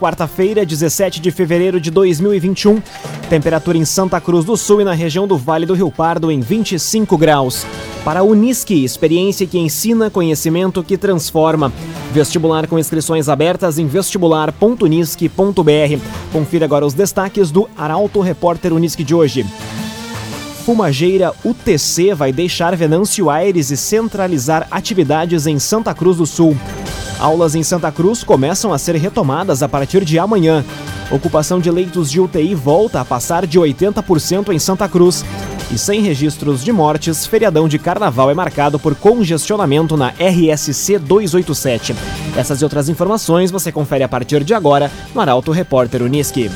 quarta-feira, 17 de fevereiro de 2021. Temperatura em Santa Cruz do Sul e na região do Vale do Rio Pardo em 25 graus. Para a Unisque, experiência que ensina, conhecimento que transforma. Vestibular com inscrições abertas em vestibular.unisque.br. Confira agora os destaques do Arauto Repórter Unisque de hoje. Fumageira UTC vai deixar Venâncio Aires e centralizar atividades em Santa Cruz do Sul. Aulas em Santa Cruz começam a ser retomadas a partir de amanhã. Ocupação de leitos de UTI volta a passar de 80% em Santa Cruz. E sem registros de mortes, feriadão de carnaval é marcado por congestionamento na RSC 287. Essas e outras informações você confere a partir de agora no Arauto Repórter Uniski.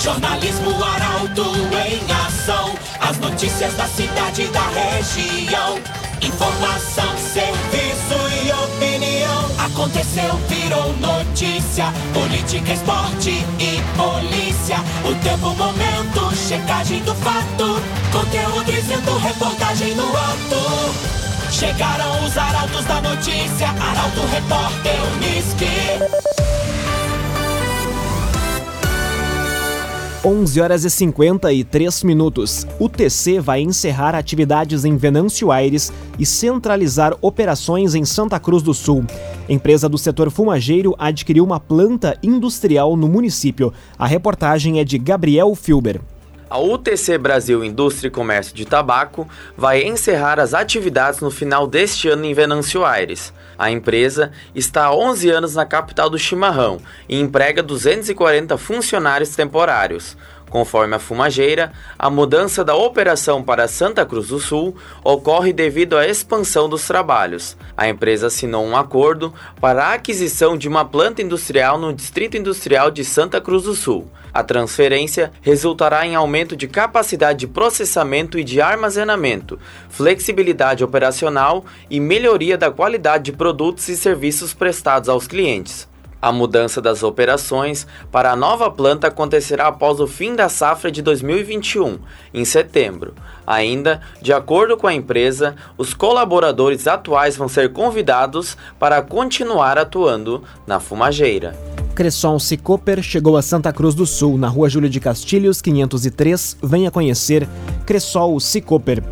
Jornalismo Arauto em ação. As notícias da cidade e da região. Informação, serviço. Aconteceu, virou notícia. Política, esporte e polícia. O tempo, momento, checagem do fato. Conteúdo dizendo, reportagem no ato. Chegaram os arautos da notícia. Arauto, repórter, Unisque. 11 horas e 53 minutos. O TC vai encerrar atividades em Venâncio Aires e centralizar operações em Santa Cruz do Sul. Empresa do setor fumageiro adquiriu uma planta industrial no município. A reportagem é de Gabriel Filber. A UTC Brasil Indústria e Comércio de Tabaco vai encerrar as atividades no final deste ano em Venâncio Aires. A empresa está há 11 anos na capital do chimarrão e emprega 240 funcionários temporários. Conforme a fumageira, a mudança da operação para Santa Cruz do Sul ocorre devido à expansão dos trabalhos. A empresa assinou um acordo para a aquisição de uma planta industrial no Distrito Industrial de Santa Cruz do Sul. A transferência resultará em aumento de capacidade de processamento e de armazenamento, flexibilidade operacional e melhoria da qualidade de produtos e serviços prestados aos clientes. A mudança das operações para a nova planta acontecerá após o fim da safra de 2021, em setembro. Ainda, de acordo com a empresa, os colaboradores atuais vão ser convidados para continuar atuando na fumageira. Cressol Cicoper chegou a Santa Cruz do Sul, na rua Júlio de Castilhos, 503. Venha conhecer Cressol Cicoper.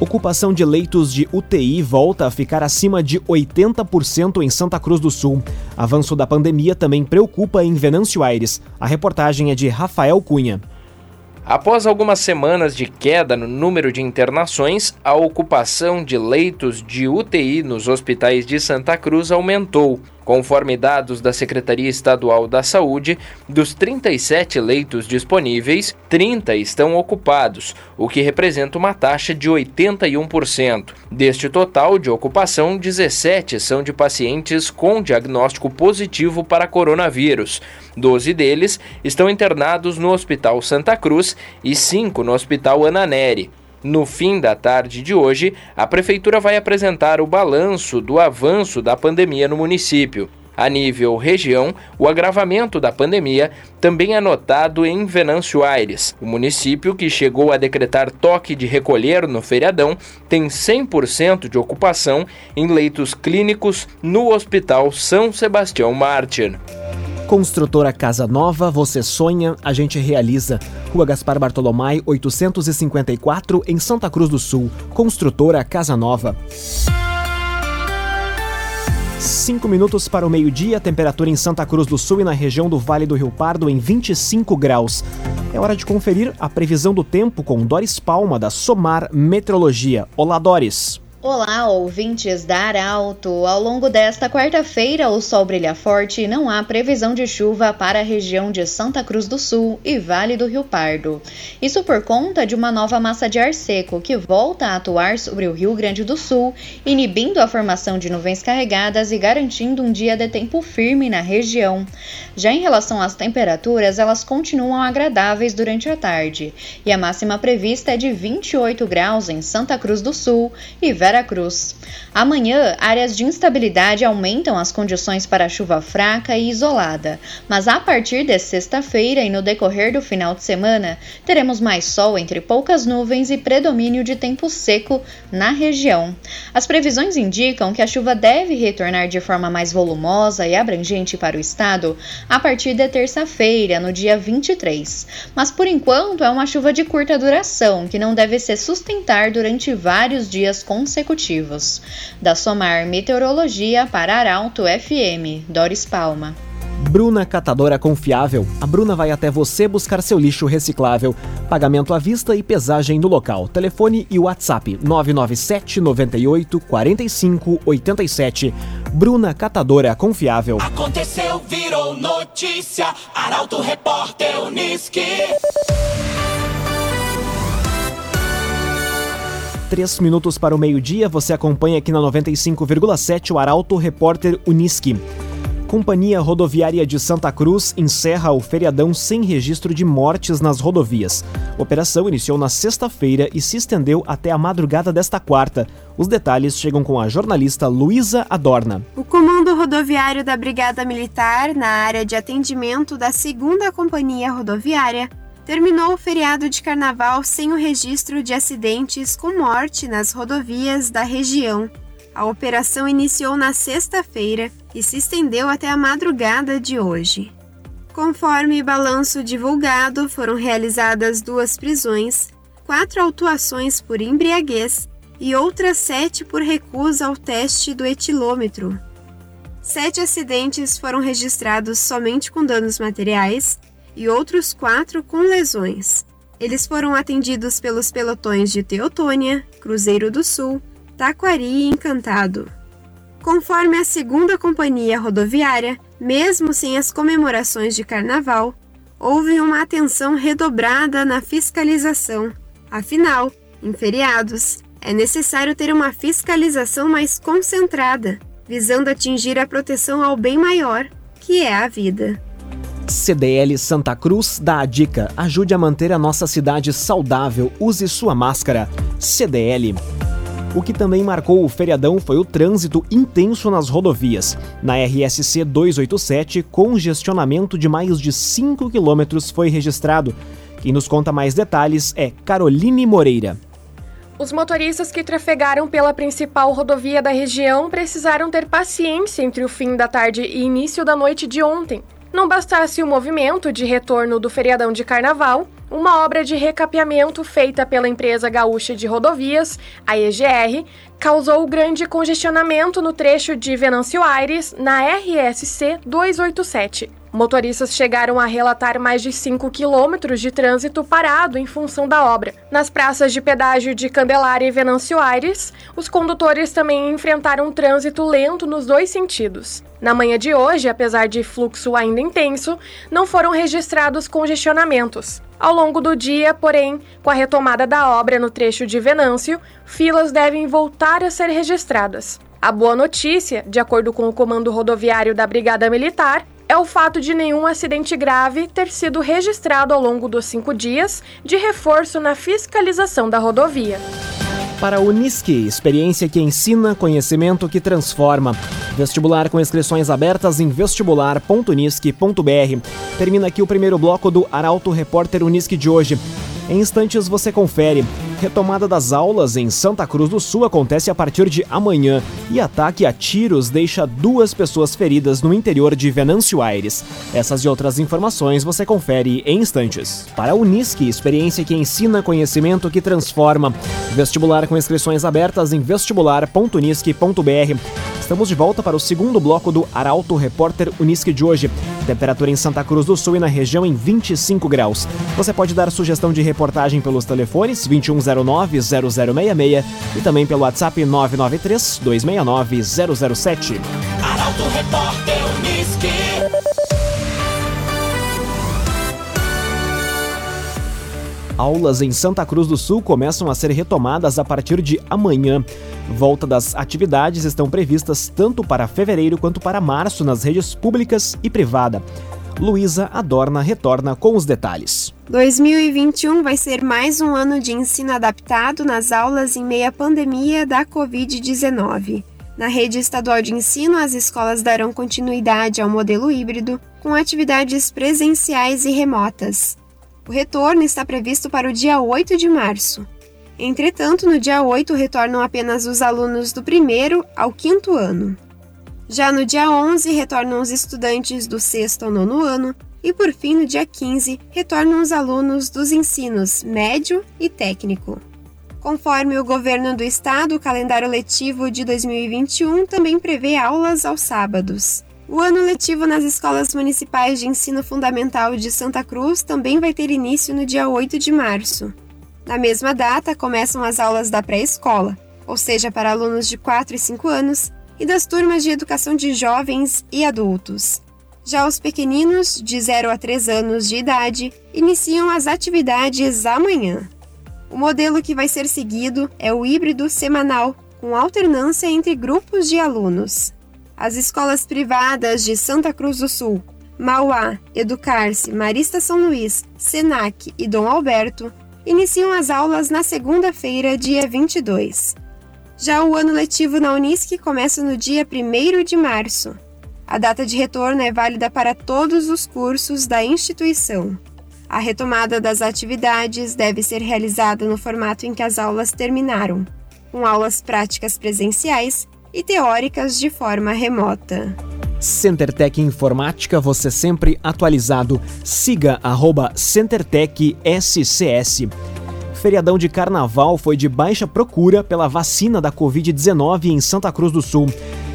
Ocupação de leitos de UTI volta a ficar acima de 80% em Santa Cruz do Sul. Avanço da pandemia também preocupa em Venâncio Aires. A reportagem é de Rafael Cunha. Após algumas semanas de queda no número de internações, a ocupação de leitos de UTI nos hospitais de Santa Cruz aumentou. Conforme dados da Secretaria Estadual da Saúde, dos 37 leitos disponíveis, 30 estão ocupados, o que representa uma taxa de 81%. Deste total de ocupação, 17 são de pacientes com diagnóstico positivo para coronavírus. 12 deles estão internados no Hospital Santa Cruz e 5 no Hospital Ananeri. No fim da tarde de hoje, a Prefeitura vai apresentar o balanço do avanço da pandemia no município. A nível região, o agravamento da pandemia também é notado em Venâncio Aires. O município, que chegou a decretar toque de recolher no feriadão, tem 100% de ocupação em leitos clínicos no Hospital São Sebastião Mártir. Construtora Casa Nova, você sonha, a gente realiza. Rua Gaspar Bartolomai, 854, em Santa Cruz do Sul. Construtora Casa Nova. Cinco minutos para o meio-dia, temperatura em Santa Cruz do Sul e na região do Vale do Rio Pardo em 25 graus. É hora de conferir a previsão do tempo com Doris Palma, da Somar Metrologia. Olá, Doris. Olá, ouvintes da Arauto! Ao longo desta quarta-feira, o sol brilha forte e não há previsão de chuva para a região de Santa Cruz do Sul e Vale do Rio Pardo. Isso por conta de uma nova massa de ar seco que volta a atuar sobre o Rio Grande do Sul, inibindo a formação de nuvens carregadas e garantindo um dia de tempo firme na região. Já em relação às temperaturas, elas continuam agradáveis durante a tarde, e a máxima prevista é de 28 graus em Santa Cruz do Sul e Vale Veracruz. Amanhã, áreas de instabilidade aumentam as condições para chuva fraca e isolada, mas a partir de sexta-feira e no decorrer do final de semana, teremos mais sol entre poucas nuvens e predomínio de tempo seco na região. As previsões indicam que a chuva deve retornar de forma mais volumosa e abrangente para o estado a partir de terça-feira, no dia 23. Mas por enquanto é uma chuva de curta duração, que não deve se sustentar durante vários dias consecutivos. Da Somar Meteorologia para Arauto FM, Doris Palma. Bruna Catadora Confiável. A Bruna vai até você buscar seu lixo reciclável. Pagamento à vista e pesagem no local. Telefone e WhatsApp 997 98 45 87. Bruna Catadora Confiável. Aconteceu, virou notícia. Arauto Repórter Uniski. Três minutos para o meio-dia, você acompanha aqui na 95,7 o Arauto Repórter Uniski. Companhia Rodoviária de Santa Cruz encerra o feriadão sem registro de mortes nas rodovias. A operação iniciou na sexta-feira e se estendeu até a madrugada desta quarta. Os detalhes chegam com a jornalista Luísa Adorna. O Comando Rodoviário da Brigada Militar, na área de atendimento da 2 Companhia Rodoviária, terminou o feriado de carnaval sem o registro de acidentes com morte nas rodovias da região. A operação iniciou na sexta-feira e se estendeu até a madrugada de hoje. Conforme balanço divulgado, foram realizadas duas prisões, quatro autuações por embriaguez e outras sete por recusa ao teste do etilômetro. Sete acidentes foram registrados somente com danos materiais e outros quatro com lesões. Eles foram atendidos pelos pelotões de Teotônia, Cruzeiro do Sul, Taquari e Encantado. Conforme a segunda companhia rodoviária, mesmo sem as comemorações de carnaval, houve uma atenção redobrada na fiscalização. Afinal, em feriados, é necessário ter uma fiscalização mais concentrada, visando atingir a proteção ao bem maior, que é a vida. CDL Santa Cruz dá a dica: ajude a manter a nossa cidade saudável, use sua máscara. CDL. O que também marcou o feriadão foi o trânsito intenso nas rodovias. Na RSC 287, congestionamento de mais de 5 quilômetros foi registrado. Quem nos conta mais detalhes é Caroline Moreira. Os motoristas que trafegaram pela principal rodovia da região precisaram ter paciência entre o fim da tarde e início da noite de ontem. Não bastasse o movimento de retorno do feriadão de carnaval, uma obra de recapeamento feita pela empresa gaúcha de rodovias, a EGR, causou grande congestionamento no trecho de Venâncio Aires, na RSC 287. Motoristas chegaram a relatar mais de 5 quilômetros de trânsito parado em função da obra. Nas praças de pedágio de Candelária e Venâncio Aires, os condutores também enfrentaram um trânsito lento nos dois sentidos. Na manhã de hoje, apesar de fluxo ainda intenso, não foram registrados congestionamentos. Ao longo do dia, porém, com a retomada da obra no trecho de Venâncio, filas devem voltar a ser registradas. A boa notícia, de acordo com o Comando Rodoviário da Brigada Militar, é o fato de nenhum acidente grave ter sido registrado ao longo dos cinco dias de reforço na fiscalização da rodovia. Para a Unisque, experiência que ensina, conhecimento que transforma. Vestibular com inscrições abertas em vestibular.unisque.br. Termina aqui o primeiro bloco do Arauto Repórter Unisque de hoje. Em instantes você confere. Retomada das aulas em Santa Cruz do Sul acontece a partir de amanhã e ataque a tiros deixa duas pessoas feridas no interior de Venâncio Aires. Essas e outras informações você confere em instantes. Para a Unisque, experiência que ensina conhecimento que transforma. Vestibular com inscrições abertas em vestibular.unisque.br. Estamos de volta para o segundo bloco do Arauto Repórter Unisque de hoje. Temperatura em Santa Cruz do Sul e na região em 25 graus. Você pode dar sugestão de reportagem pelos telefones 2109-0066 e também pelo WhatsApp 993-269-007. Arauto Repórter Uniski. Aulas em Santa Cruz do Sul começam a ser retomadas a partir de amanhã. Volta das atividades estão previstas tanto para fevereiro quanto para março nas redes públicas e privada. Luísa Adorna retorna com os detalhes. 2021 vai ser mais um ano de ensino adaptado nas aulas em meio à pandemia da Covid-19. Na rede estadual de ensino, as escolas darão continuidade ao modelo híbrido, com atividades presenciais e remotas. O retorno está previsto para o dia 8 de março. Entretanto, no dia 8 retornam apenas os alunos do primeiro ao quinto ano. Já no dia 11 retornam os estudantes do sexto ao nono ano e, por fim, no dia 15, retornam os alunos dos ensinos médio e técnico. Conforme o governo do estado, o calendário letivo de 2021 também prevê aulas aos sábados. O ano letivo nas escolas municipais de ensino fundamental de Santa Cruz também vai ter início no dia 8 de março. Na mesma data, começam as aulas da pré-escola, ou seja, para alunos de 4 e 5 anos, e das turmas de educação de jovens e adultos. Já os pequeninos, de 0 a 3 anos de idade, iniciam as atividades amanhã. O modelo que vai ser seguido é o híbrido semanal, com alternância entre grupos de alunos. As escolas privadas de Santa Cruz do Sul, Mauá, Educar-se, Marista São Luís, Senac e Dom Alberto iniciam as aulas na segunda-feira, dia 22. Já o ano letivo na Unisc começa no dia 1 de março. A data de retorno é válida para todos os cursos da instituição. A retomada das atividades deve ser realizada no formato em que as aulas terminaram, com aulas práticas presenciais e teóricas de forma remota. CenterTech Informática, você sempre atualizado. Siga arroba CenterTech SCS. Feriadão de carnaval foi de baixa procura pela vacina da Covid-19 em Santa Cruz do Sul.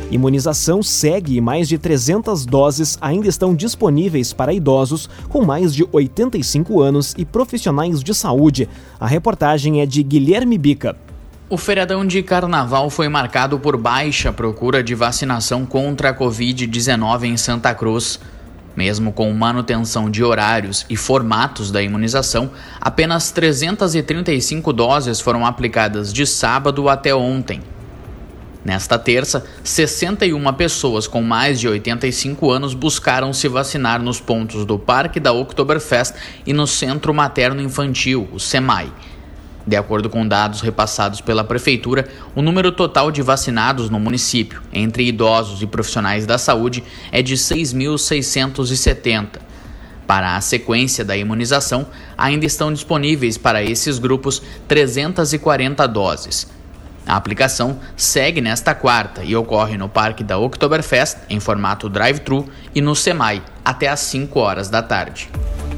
Imunização segue e mais de 300 doses ainda estão disponíveis para idosos com mais de 85 anos e profissionais de saúde. A reportagem é de Guilherme Bica. O feriadão de carnaval foi marcado por baixa procura de vacinação contra a Covid-19 em Santa Cruz. Mesmo com manutenção de horários e formatos da imunização, apenas 335 doses foram aplicadas de sábado até ontem. Nesta terça, 61 pessoas com mais de 85 anos buscaram se vacinar nos pontos do Parque da Oktoberfest e no Centro Materno Infantil, o SEMAI. De acordo com dados repassados pela Prefeitura, o número total de vacinados no município, entre idosos e profissionais da saúde, é de 6.670. Para a sequência da imunização, ainda estão disponíveis para esses grupos 340 doses. A aplicação segue nesta quarta e ocorre no Parque da Oktoberfest, em formato drive-thru, e no SEMAI, até às 5 horas da tarde.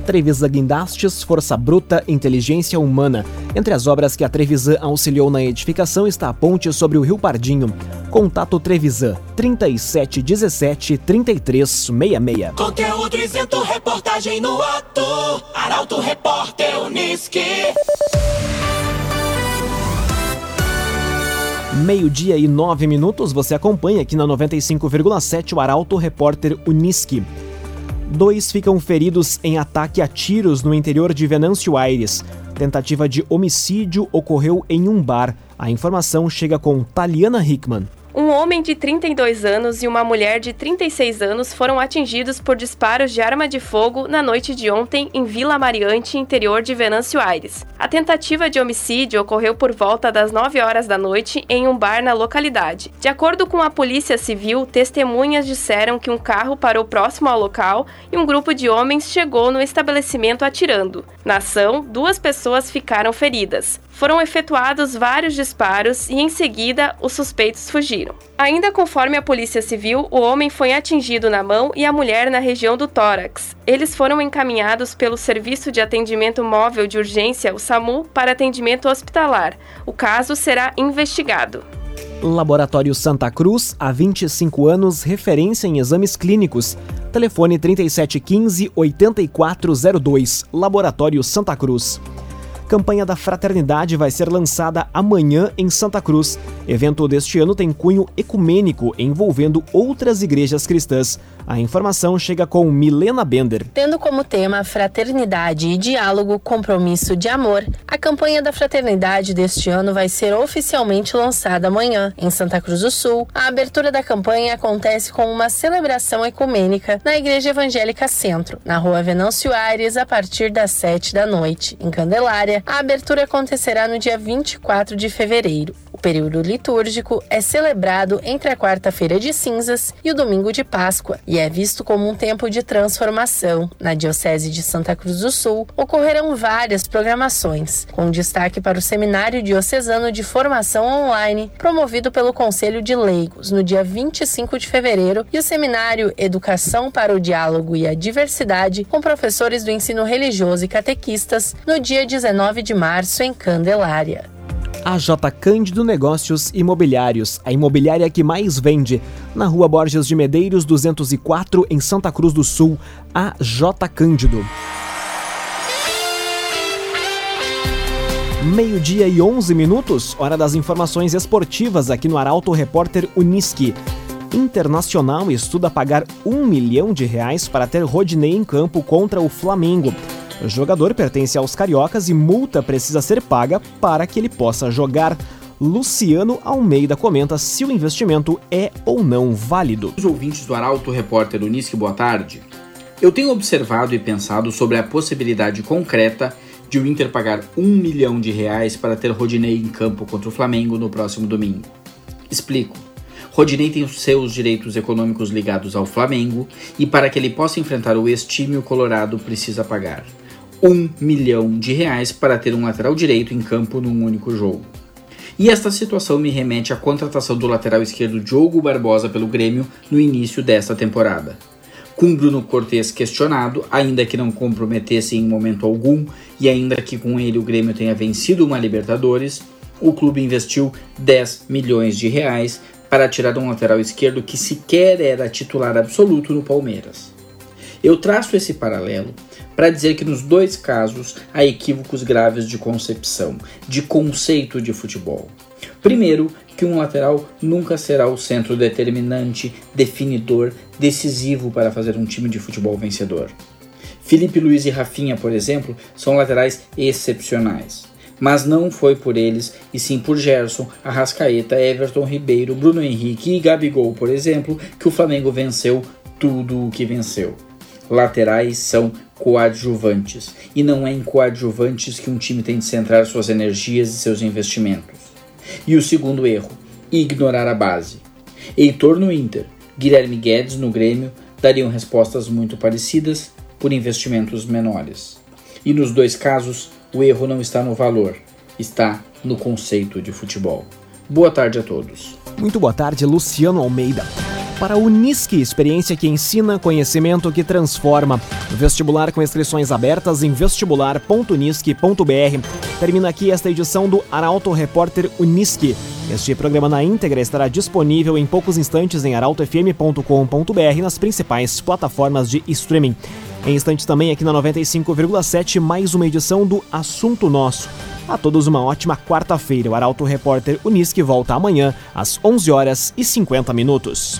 Trevisan Guindastes, Força Bruta, Inteligência Humana. Entre as obras que a Trevisan auxiliou na edificação está a ponte sobre o Rio Pardinho. Contato Trevisan 3717 3366. Conteúdo isento, reportagem no ato. Arauto Repórter Uniski. Meio-dia e nove minutos, você acompanha aqui na 95,7 o Arauto Repórter Uniski. Dois ficam feridos em ataque a tiros no interior de Venâncio Aires. Tentativa de homicídio ocorreu em um bar. A informação chega com Taliana Hickman. Um homem de 32 anos e uma mulher de 36 anos foram atingidos por disparos de arma de fogo na noite de ontem em Vila Mariante, interior de Venâncio Aires. A tentativa de homicídio ocorreu por volta das 9 horas da noite em um bar na localidade. De acordo com a Polícia Civil, testemunhas disseram que um carro parou próximo ao local e um grupo de homens chegou no estabelecimento atirando. Na ação, duas pessoas ficaram feridas. Foram efetuados vários disparos e, em seguida, os suspeitos fugiram. Ainda conforme a Polícia Civil, o homem foi atingido na mão e a mulher na região do tórax. Eles foram encaminhados pelo Serviço de Atendimento Móvel de Urgência, o SAMU, para atendimento hospitalar. O caso será investigado. Laboratório Santa Cruz, há 25 anos, referência em exames clínicos. Telefone 3715-8402, Laboratório Santa Cruz campanha da Fraternidade vai ser lançada amanhã em Santa Cruz. Evento deste ano tem cunho ecumênico envolvendo outras igrejas cristãs. A informação chega com Milena Bender. Tendo como tema fraternidade e diálogo, compromisso de amor, a campanha da fraternidade deste ano vai ser oficialmente lançada amanhã, em Santa Cruz do Sul. A abertura da campanha acontece com uma celebração ecumênica na Igreja Evangélica Centro, na rua Venâncio Aires, a partir das 7 da noite. Em Candelária, a abertura acontecerá no dia 24 de fevereiro. O período litúrgico é celebrado entre a quarta-feira de cinzas e o domingo de Páscoa e é visto como um tempo de transformação. Na Diocese de Santa Cruz do Sul ocorrerão várias programações, com destaque para o Seminário Diocesano de Formação Online, promovido pelo Conselho de Leigos, no dia 25 de fevereiro, e o Seminário Educação para o Diálogo e a Diversidade, com professores do ensino religioso e catequistas, no dia 19 de março, em Candelária. AJ Cândido Negócios Imobiliários, a imobiliária que mais vende, na Rua Borges de Medeiros 204, em Santa Cruz do Sul. AJ Cândido. Meio-dia e 11 minutos, hora das informações esportivas aqui no Arauto Repórter Uniski. Internacional estuda pagar um milhão de reais para ter Rodinei em campo contra o Flamengo. O jogador pertence aos cariocas e multa precisa ser paga para que ele possa jogar. Luciano Almeida comenta se o investimento é ou não válido. Os ouvintes do Arauto Repórter Unisque, boa tarde. Eu tenho observado e pensado sobre a possibilidade concreta de o Inter pagar um milhão de reais para ter Rodinei em campo contra o Flamengo no próximo domingo. Explico. Rodinei tem os seus direitos econômicos ligados ao Flamengo e para que ele possa enfrentar o ex-time, o Colorado precisa pagar um milhão de reais para ter um lateral direito em campo num único jogo. E esta situação me remete à contratação do lateral esquerdo Diogo Barbosa pelo Grêmio no início desta temporada. Com Bruno Cortes questionado, ainda que não comprometesse em momento algum e ainda que com ele o Grêmio tenha vencido uma Libertadores, o clube investiu 10 milhões de reais para tirar um lateral esquerdo que sequer era titular absoluto no Palmeiras. Eu traço esse paralelo para dizer que nos dois casos há equívocos graves de concepção, de conceito de futebol. Primeiro, que um lateral nunca será o centro determinante, definidor, decisivo para fazer um time de futebol vencedor. Felipe Luiz e Rafinha, por exemplo, são laterais excepcionais. Mas não foi por eles, e sim por Gerson, Arrascaeta, Everton Ribeiro, Bruno Henrique e Gabigol, por exemplo, que o Flamengo venceu tudo o que venceu. Laterais são coadjuvantes, e não é em coadjuvantes que um time tem de centrar suas energias e seus investimentos. E o segundo erro, ignorar a base. Heitor no Inter, Guilherme Guedes no Grêmio dariam respostas muito parecidas por investimentos menores. E nos dois casos, o erro não está no valor, está no conceito de futebol. Boa tarde a todos. Muito boa tarde, Luciano Almeida para a Unisque, experiência que ensina, conhecimento que transforma. Vestibular com inscrições abertas em vestibular.unisque.br. Termina aqui esta edição do Arauto Repórter Unisque. Este programa na íntegra estará disponível em poucos instantes em arautofm.com.br nas principais plataformas de streaming. Em instantes também aqui na 95,7 mais uma edição do Assunto Nosso. A todos uma ótima quarta-feira. O Arauto Repórter Unisque volta amanhã às 11 horas e 50 minutos.